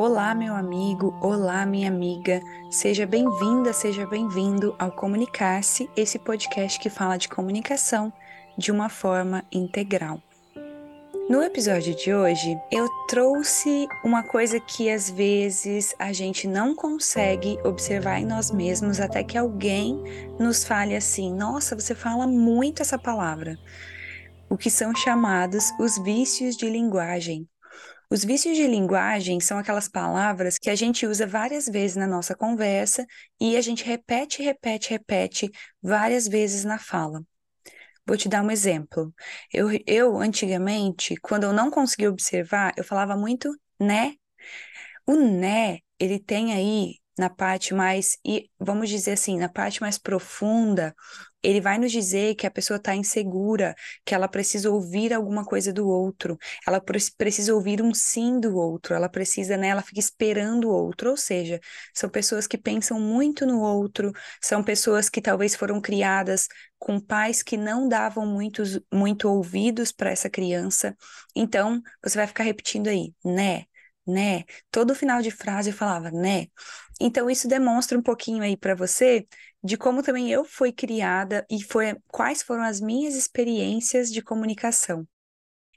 Olá, meu amigo, olá, minha amiga. Seja bem-vinda, seja bem-vindo ao Comunicar-se, esse podcast que fala de comunicação de uma forma integral. No episódio de hoje, eu trouxe uma coisa que às vezes a gente não consegue observar em nós mesmos até que alguém nos fale assim: "Nossa, você fala muito essa palavra". O que são chamados os vícios de linguagem. Os vícios de linguagem são aquelas palavras que a gente usa várias vezes na nossa conversa e a gente repete, repete, repete várias vezes na fala. Vou te dar um exemplo. Eu, eu antigamente, quando eu não conseguia observar, eu falava muito né. O né, ele tem aí na parte mais, e vamos dizer assim, na parte mais profunda, ele vai nos dizer que a pessoa está insegura, que ela precisa ouvir alguma coisa do outro, ela precisa ouvir um sim do outro, ela precisa, né, ela fica esperando o outro, ou seja, são pessoas que pensam muito no outro, são pessoas que talvez foram criadas com pais que não davam muitos, muito ouvidos para essa criança, então você vai ficar repetindo aí, né, né, todo final de frase eu falava, né, então isso demonstra um pouquinho aí para você de como também eu fui criada e foi quais foram as minhas experiências de comunicação.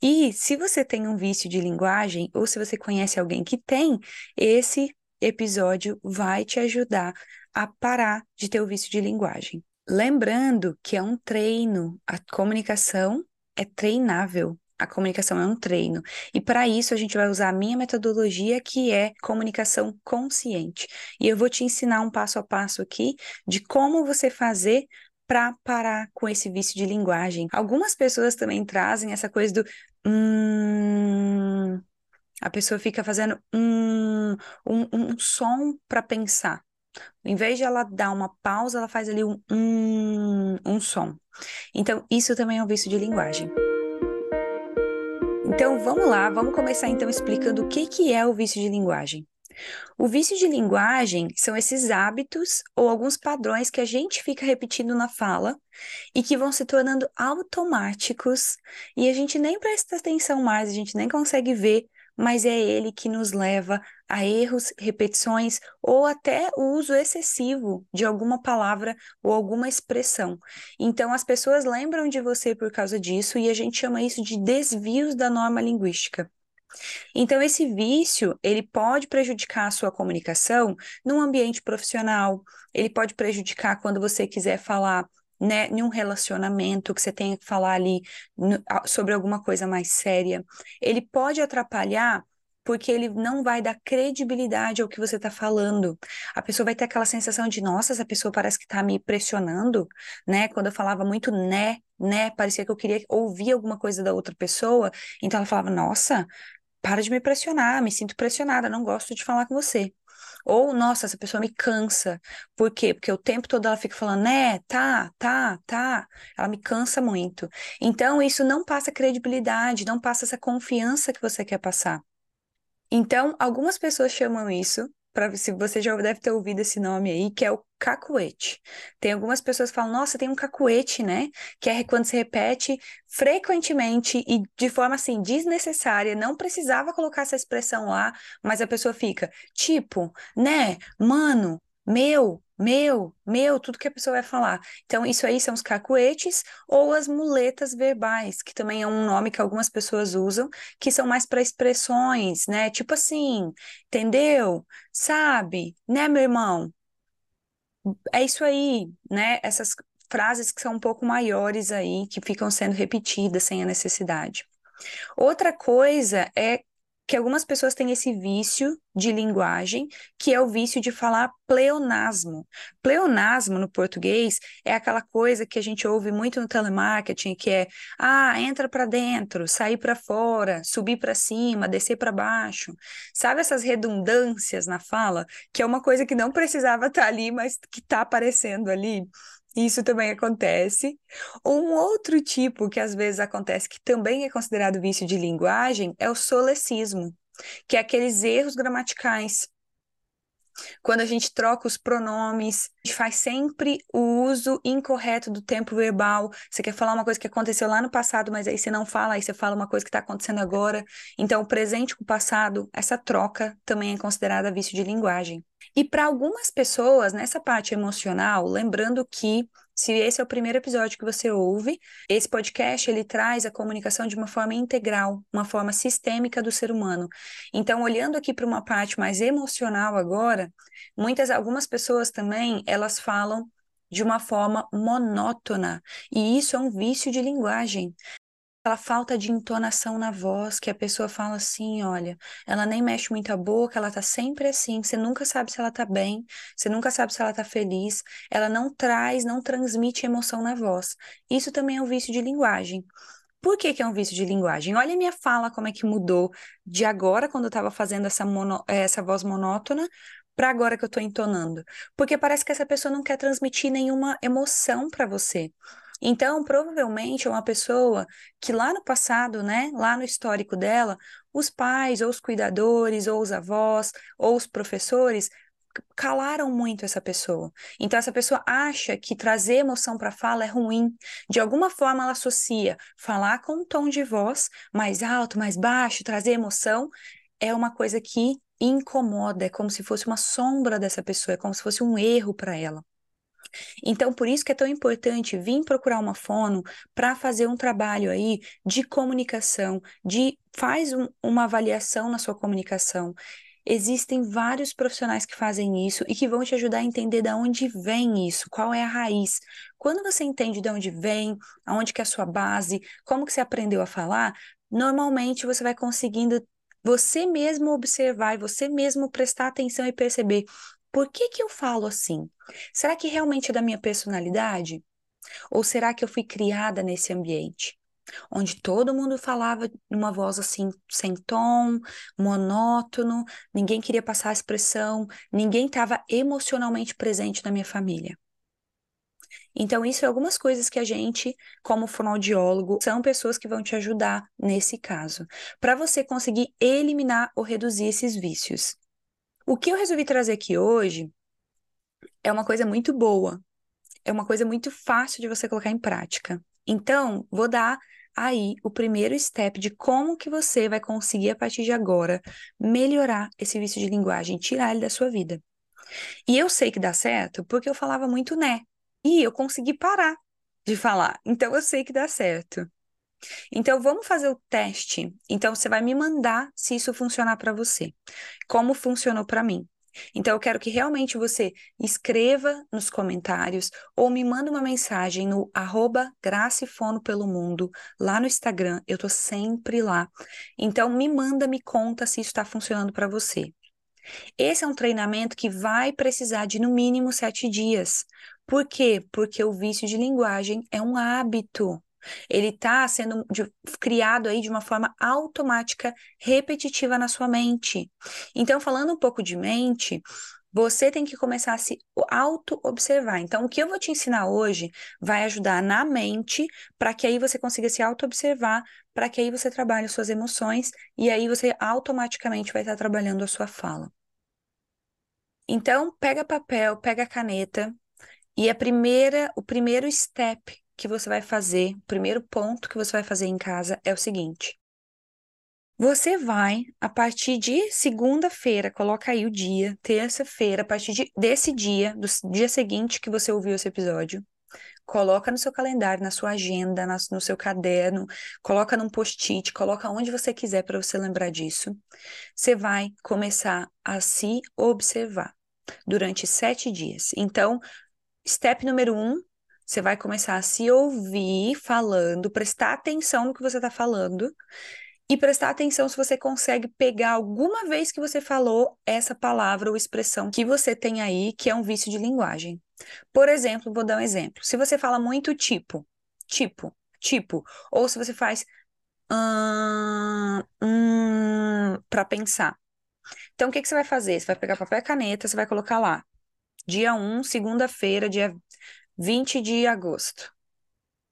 E se você tem um vício de linguagem ou se você conhece alguém que tem, esse episódio vai te ajudar a parar de ter o vício de linguagem. Lembrando que é um treino, a comunicação é treinável. A comunicação é um treino. E para isso a gente vai usar a minha metodologia, que é comunicação consciente. E eu vou te ensinar um passo a passo aqui de como você fazer para parar com esse vício de linguagem. Algumas pessoas também trazem essa coisa do hum, a pessoa fica fazendo hum, um, um som para pensar. Em vez de ela dar uma pausa, ela faz ali um hum, um som. Então, isso também é um vício de linguagem. Então vamos lá, vamos começar então explicando o que, que é o vício de linguagem. O vício de linguagem são esses hábitos ou alguns padrões que a gente fica repetindo na fala e que vão se tornando automáticos e a gente nem presta atenção mais, a gente nem consegue ver mas é ele que nos leva a erros, repetições ou até o uso excessivo de alguma palavra ou alguma expressão. Então, as pessoas lembram de você por causa disso e a gente chama isso de desvios da norma linguística. Então, esse vício, ele pode prejudicar a sua comunicação num ambiente profissional, ele pode prejudicar quando você quiser falar né, em um relacionamento que você tenha que falar ali sobre alguma coisa mais séria, ele pode atrapalhar porque ele não vai dar credibilidade ao que você está falando. A pessoa vai ter aquela sensação de, nossa, essa pessoa parece que está me pressionando, né? Quando eu falava muito né, né, parecia que eu queria ouvir alguma coisa da outra pessoa, então ela falava, nossa, para de me pressionar, me sinto pressionada, não gosto de falar com você. Ou, nossa, essa pessoa me cansa. Por quê? Porque o tempo todo ela fica falando, né, tá, tá, tá. Ela me cansa muito. Então, isso não passa credibilidade, não passa essa confiança que você quer passar. Então, algumas pessoas chamam isso se você já deve ter ouvido esse nome aí, que é o cacuete. Tem algumas pessoas que falam, nossa, tem um cacuete, né? Que é quando se repete frequentemente e de forma assim desnecessária, não precisava colocar essa expressão lá, mas a pessoa fica, tipo, né, mano, meu, meu, meu, tudo que a pessoa vai falar. Então, isso aí são os cacuetes ou as muletas verbais, que também é um nome que algumas pessoas usam, que são mais para expressões, né? Tipo assim, entendeu? Sabe? Né, meu irmão? É isso aí, né? Essas frases que são um pouco maiores aí, que ficam sendo repetidas sem a necessidade. Outra coisa é que algumas pessoas têm esse vício de linguagem, que é o vício de falar pleonasmo. Pleonasmo no português é aquela coisa que a gente ouve muito no telemarketing, que é ah, entra para dentro, sair para fora, subir para cima, descer para baixo. Sabe essas redundâncias na fala, que é uma coisa que não precisava estar tá ali, mas que está aparecendo ali? Isso também acontece. Um outro tipo que às vezes acontece, que também é considerado vício de linguagem, é o solecismo, que é aqueles erros gramaticais. Quando a gente troca os pronomes, a gente faz sempre o uso incorreto do tempo verbal. Você quer falar uma coisa que aconteceu lá no passado, mas aí você não fala, aí você fala uma coisa que está acontecendo agora. Então, o presente com o passado, essa troca também é considerada vício de linguagem. E para algumas pessoas, nessa parte emocional, lembrando que se esse é o primeiro episódio que você ouve, esse podcast ele traz a comunicação de uma forma integral, uma forma sistêmica do ser humano. Então, olhando aqui para uma parte mais emocional agora, muitas algumas pessoas também, elas falam de uma forma monótona, e isso é um vício de linguagem aquela falta de entonação na voz, que a pessoa fala assim, olha, ela nem mexe muito a boca, ela tá sempre assim, você nunca sabe se ela tá bem, você nunca sabe se ela tá feliz, ela não traz, não transmite emoção na voz. Isso também é um vício de linguagem. Por que, que é um vício de linguagem? Olha a minha fala, como é que mudou de agora, quando eu estava fazendo essa, mono, essa voz monótona, para agora que eu estou entonando. Porque parece que essa pessoa não quer transmitir nenhuma emoção para você. Então, provavelmente é uma pessoa que lá no passado, né, lá no histórico dela, os pais, ou os cuidadores, ou os avós, ou os professores calaram muito essa pessoa. Então essa pessoa acha que trazer emoção para fala é ruim. De alguma forma ela associa falar com um tom de voz mais alto, mais baixo, trazer emoção é uma coisa que incomoda, é como se fosse uma sombra dessa pessoa, é como se fosse um erro para ela. Então, por isso que é tão importante vir procurar uma fono para fazer um trabalho aí de comunicação, de faz um, uma avaliação na sua comunicação. Existem vários profissionais que fazem isso e que vão te ajudar a entender de onde vem isso, qual é a raiz. Quando você entende de onde vem, aonde que é a sua base, como que você aprendeu a falar, normalmente você vai conseguindo você mesmo observar e você mesmo prestar atenção e perceber por que que eu falo assim? Será que realmente é da minha personalidade? Ou será que eu fui criada nesse ambiente? Onde todo mundo falava numa voz assim, sem tom, monótono, ninguém queria passar a expressão, ninguém estava emocionalmente presente na minha família. Então, isso é algumas coisas que a gente, como fonoaudiólogo, são pessoas que vão te ajudar nesse caso, para você conseguir eliminar ou reduzir esses vícios. O que eu resolvi trazer aqui hoje é uma coisa muito boa, é uma coisa muito fácil de você colocar em prática. Então, vou dar aí o primeiro step de como que você vai conseguir a partir de agora melhorar esse vício de linguagem, tirar ele da sua vida. E eu sei que dá certo porque eu falava muito né, e eu consegui parar de falar. Então eu sei que dá certo. Então, vamos fazer o teste. Então, você vai me mandar se isso funcionar para você. Como funcionou para mim. Então, eu quero que realmente você escreva nos comentários ou me manda uma mensagem no arroba Gracifono pelo Mundo, lá no Instagram. Eu tô sempre lá. Então, me manda, me conta se isso está funcionando para você. Esse é um treinamento que vai precisar de no mínimo sete dias. Por quê? Porque o vício de linguagem é um hábito. Ele está sendo de, criado aí de uma forma automática, repetitiva na sua mente. Então, falando um pouco de mente, você tem que começar a se auto-observar. Então, o que eu vou te ensinar hoje vai ajudar na mente, para que aí você consiga se auto-observar, para que aí você trabalhe suas emoções e aí você automaticamente vai estar trabalhando a sua fala. Então, pega papel, pega caneta e a primeira, o primeiro step que você vai fazer, o primeiro ponto que você vai fazer em casa é o seguinte. Você vai, a partir de segunda-feira, coloca aí o dia, terça-feira, a partir de, desse dia, do dia seguinte que você ouviu esse episódio, coloca no seu calendário, na sua agenda, na, no seu caderno, coloca num post-it, coloca onde você quiser para você lembrar disso. Você vai começar a se observar durante sete dias. Então, step número um, você vai começar a se ouvir falando, prestar atenção no que você está falando e prestar atenção se você consegue pegar alguma vez que você falou essa palavra ou expressão que você tem aí, que é um vício de linguagem. Por exemplo, vou dar um exemplo. Se você fala muito tipo, tipo, tipo, ou se você faz hum, hum, para pensar. Então, o que, que você vai fazer? Você vai pegar papel e caneta, você vai colocar lá. Dia 1, segunda-feira, dia 20 de agosto.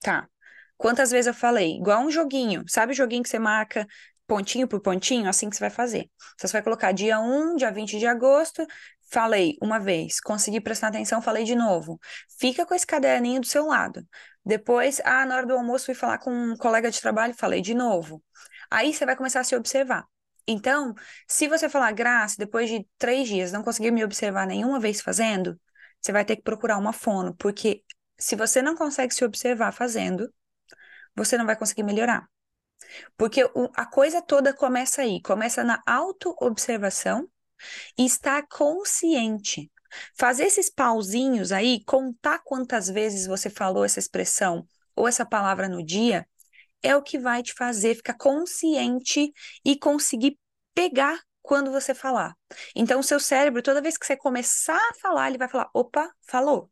Tá. Quantas vezes eu falei? Igual um joguinho. Sabe o joguinho que você marca pontinho por pontinho, assim que você vai fazer. Você vai colocar dia 1, dia 20 de agosto, falei uma vez, consegui prestar atenção, falei de novo. Fica com esse caderninho do seu lado. Depois, ah, na hora do almoço fui falar com um colega de trabalho, falei de novo. Aí você vai começar a se observar. Então, se você falar, Graça, depois de três dias não conseguiu me observar nenhuma vez fazendo, você vai ter que procurar uma fono, porque se você não consegue se observar fazendo, você não vai conseguir melhorar. Porque a coisa toda começa aí, começa na auto-observação e estar consciente. Fazer esses pauzinhos aí, contar quantas vezes você falou essa expressão ou essa palavra no dia, é o que vai te fazer ficar consciente e conseguir pegar quando você falar. Então, o seu cérebro, toda vez que você começar a falar, ele vai falar: opa, falou.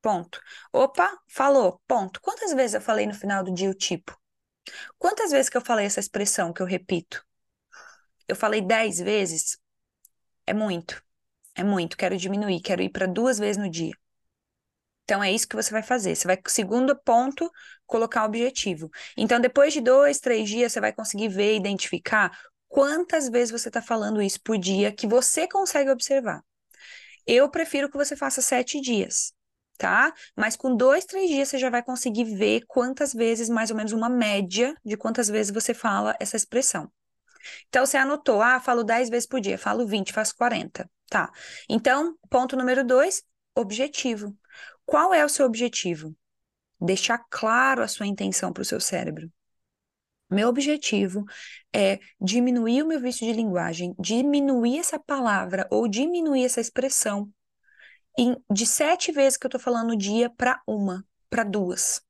Ponto. Opa, falou. Ponto. Quantas vezes eu falei no final do dia o tipo? Quantas vezes que eu falei essa expressão que eu repito? Eu falei dez vezes? É muito. É muito. Quero diminuir. Quero ir para duas vezes no dia. Então é isso que você vai fazer. Você vai, segundo ponto, colocar o objetivo. Então, depois de dois, três dias, você vai conseguir ver, identificar quantas vezes você está falando isso por dia que você consegue observar. Eu prefiro que você faça sete dias, tá? Mas com dois, três dias você já vai conseguir ver quantas vezes, mais ou menos uma média de quantas vezes você fala essa expressão. Então, você anotou, ah, falo 10 vezes por dia, falo 20, faço 40. Tá. Então, ponto número dois, objetivo. Qual é o seu objetivo? Deixar claro a sua intenção para o seu cérebro. Meu objetivo é diminuir o meu vício de linguagem, diminuir essa palavra ou diminuir essa expressão em, de sete vezes que eu estou falando no dia para uma, para duas.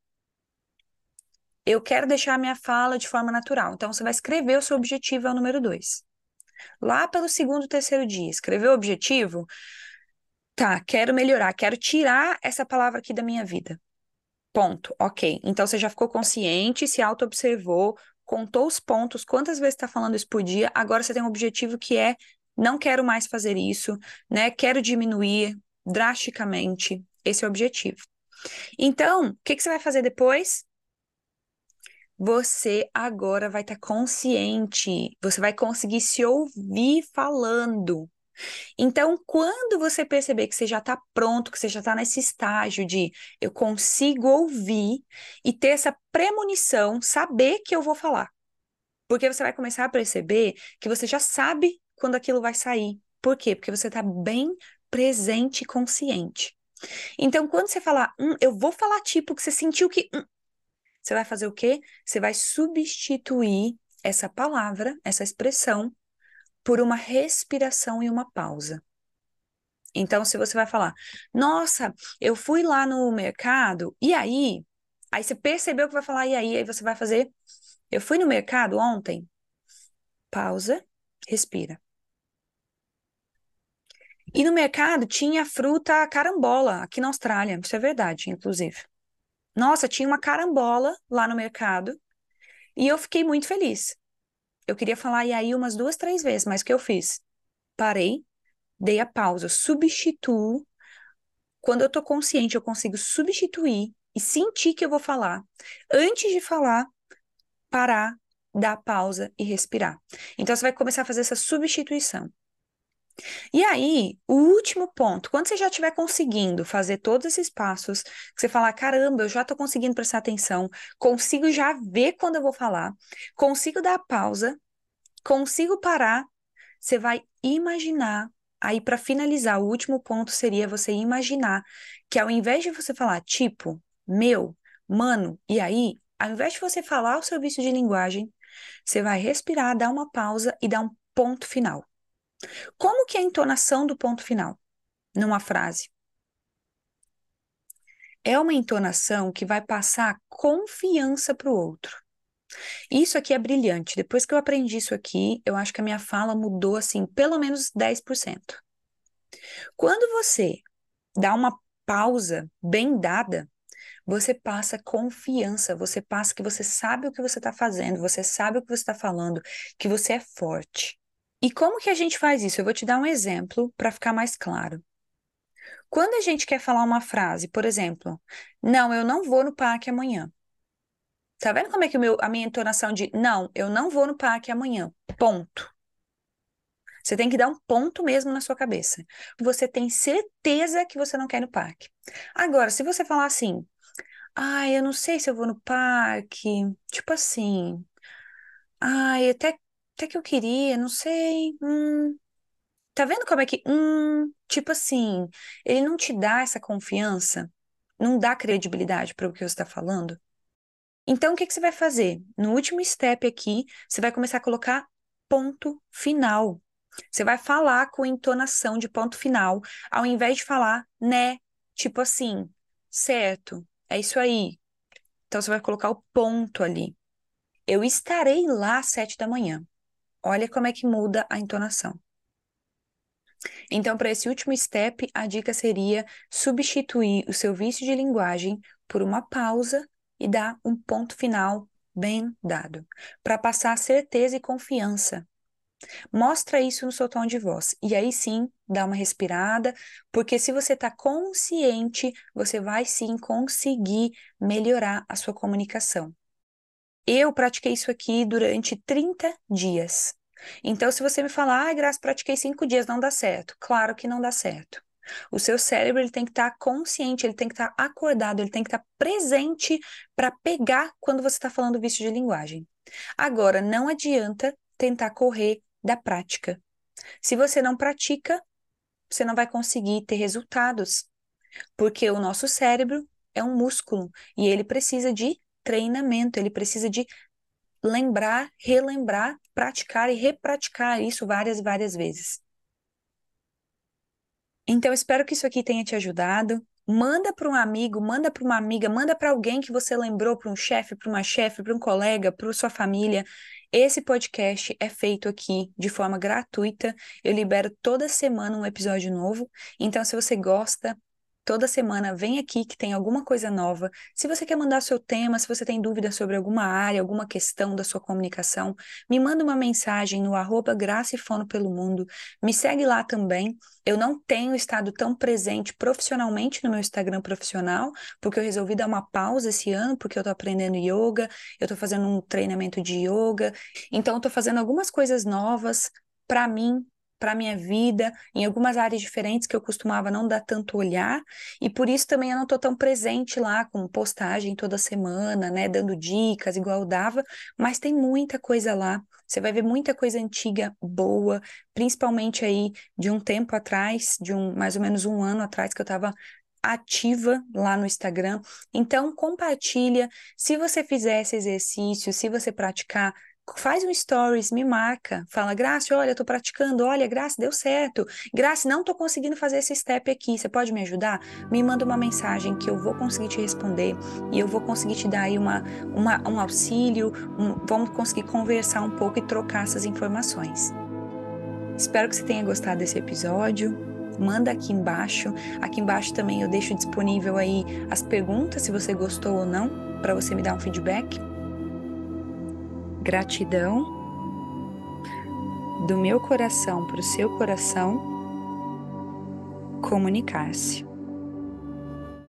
Eu quero deixar a minha fala de forma natural. Então, você vai escrever o seu objetivo, é o número dois. Lá pelo segundo, terceiro dia, escrever o objetivo. Tá, quero melhorar, quero tirar essa palavra aqui da minha vida. Ponto. Ok. Então você já ficou consciente, se auto-observou, contou os pontos, quantas vezes está falando isso por dia. Agora você tem um objetivo que é não quero mais fazer isso, né? Quero diminuir drasticamente. Esse é objetivo. Então, o que, que você vai fazer depois? você agora vai estar tá consciente, você vai conseguir se ouvir falando. Então, quando você perceber que você já está pronto, que você já está nesse estágio de eu consigo ouvir e ter essa premonição, saber que eu vou falar. Porque você vai começar a perceber que você já sabe quando aquilo vai sair. Por quê? Porque você está bem presente e consciente. Então, quando você falar, hum, eu vou falar tipo que você sentiu que hum, você vai fazer o quê? Você vai substituir essa palavra, essa expressão, por uma respiração e uma pausa. Então, se você vai falar, nossa, eu fui lá no mercado, e aí? Aí você percebeu que vai falar, e aí? Aí você vai fazer, eu fui no mercado ontem. Pausa, respira. E no mercado tinha fruta carambola, aqui na Austrália, isso é verdade, inclusive. Nossa, tinha uma carambola lá no mercado e eu fiquei muito feliz. Eu queria falar e aí umas duas, três vezes, mas o que eu fiz? Parei, dei a pausa, substituo. Quando eu tô consciente, eu consigo substituir e sentir que eu vou falar. Antes de falar, parar, dar pausa e respirar. Então você vai começar a fazer essa substituição. E aí, o último ponto, quando você já estiver conseguindo fazer todos esses passos, que você falar, caramba, eu já estou conseguindo prestar atenção, consigo já ver quando eu vou falar, consigo dar pausa, consigo parar, você vai imaginar. Aí, para finalizar, o último ponto seria você imaginar que ao invés de você falar tipo, meu, mano, e aí, ao invés de você falar o seu vício de linguagem, você vai respirar, dar uma pausa e dar um ponto final. Como que é a entonação do ponto final numa frase? É uma entonação que vai passar confiança para o outro. Isso aqui é brilhante. Depois que eu aprendi isso aqui, eu acho que a minha fala mudou assim, pelo menos 10%. Quando você dá uma pausa bem dada, você passa confiança, você passa que você sabe o que você está fazendo, você sabe o que você está falando, que você é forte. E como que a gente faz isso? Eu vou te dar um exemplo para ficar mais claro. Quando a gente quer falar uma frase, por exemplo, não, eu não vou no parque amanhã. Tá vendo como é que meu, a minha entonação de não, eu não vou no parque amanhã. Ponto. Você tem que dar um ponto mesmo na sua cabeça. Você tem certeza que você não quer ir no parque. Agora, se você falar assim, ah, eu não sei se eu vou no parque, tipo assim, ai, até, até que eu queria, não sei, hum, Tá vendo como é que, hum, tipo assim, ele não te dá essa confiança, não dá credibilidade para o que você está falando? Então, o que, que você vai fazer? No último step aqui, você vai começar a colocar ponto final. Você vai falar com entonação de ponto final, ao invés de falar né, tipo assim, certo, é isso aí. Então, você vai colocar o ponto ali. Eu estarei lá às sete da manhã. Olha como é que muda a entonação. Então, para esse último step, a dica seria substituir o seu vício de linguagem por uma pausa e dar um ponto final bem dado, para passar certeza e confiança. Mostra isso no seu tom de voz. E aí sim, dá uma respirada, porque se você está consciente, você vai sim conseguir melhorar a sua comunicação. Eu pratiquei isso aqui durante 30 dias. Então, se você me falar, ah, Graça, pratiquei cinco dias, não dá certo. Claro que não dá certo. O seu cérebro ele tem que estar tá consciente, ele tem que estar tá acordado, ele tem que estar tá presente para pegar quando você está falando vício de linguagem. Agora, não adianta tentar correr da prática. Se você não pratica, você não vai conseguir ter resultados, porque o nosso cérebro é um músculo e ele precisa de treinamento, ele precisa de lembrar, relembrar, praticar e repraticar isso várias e várias vezes. Então, espero que isso aqui tenha te ajudado. Manda para um amigo, manda para uma amiga, manda para alguém que você lembrou, para um chefe, para uma chefe, para um colega, para sua família. Esse podcast é feito aqui de forma gratuita. Eu libero toda semana um episódio novo. Então, se você gosta, Toda semana vem aqui que tem alguma coisa nova. Se você quer mandar seu tema, se você tem dúvida sobre alguma área, alguma questão da sua comunicação, me manda uma mensagem no arroba Graça e Fono pelo Mundo. Me segue lá também. Eu não tenho estado tão presente profissionalmente no meu Instagram profissional, porque eu resolvi dar uma pausa esse ano, porque eu tô aprendendo yoga, eu tô fazendo um treinamento de yoga. Então, eu tô fazendo algumas coisas novas para mim, para minha vida, em algumas áreas diferentes que eu costumava não dar tanto olhar, e por isso também eu não estou tão presente lá com postagem toda semana, né, dando dicas igual eu dava, mas tem muita coisa lá. Você vai ver muita coisa antiga boa, principalmente aí de um tempo atrás, de um mais ou menos um ano atrás que eu estava ativa lá no Instagram. Então compartilha, se você fizer esse exercício, se você praticar, faz um stories, me marca, fala, Graça, olha, tô praticando, olha, Graça, deu certo. Graça, não tô conseguindo fazer esse step aqui, você pode me ajudar? Me manda uma mensagem que eu vou conseguir te responder e eu vou conseguir te dar aí uma, uma um auxílio, um, vamos conseguir conversar um pouco e trocar essas informações. Espero que você tenha gostado desse episódio. Manda aqui embaixo. Aqui embaixo também eu deixo disponível aí as perguntas, se você gostou ou não, para você me dar um feedback gratidão do meu coração para o seu coração comunicar-se.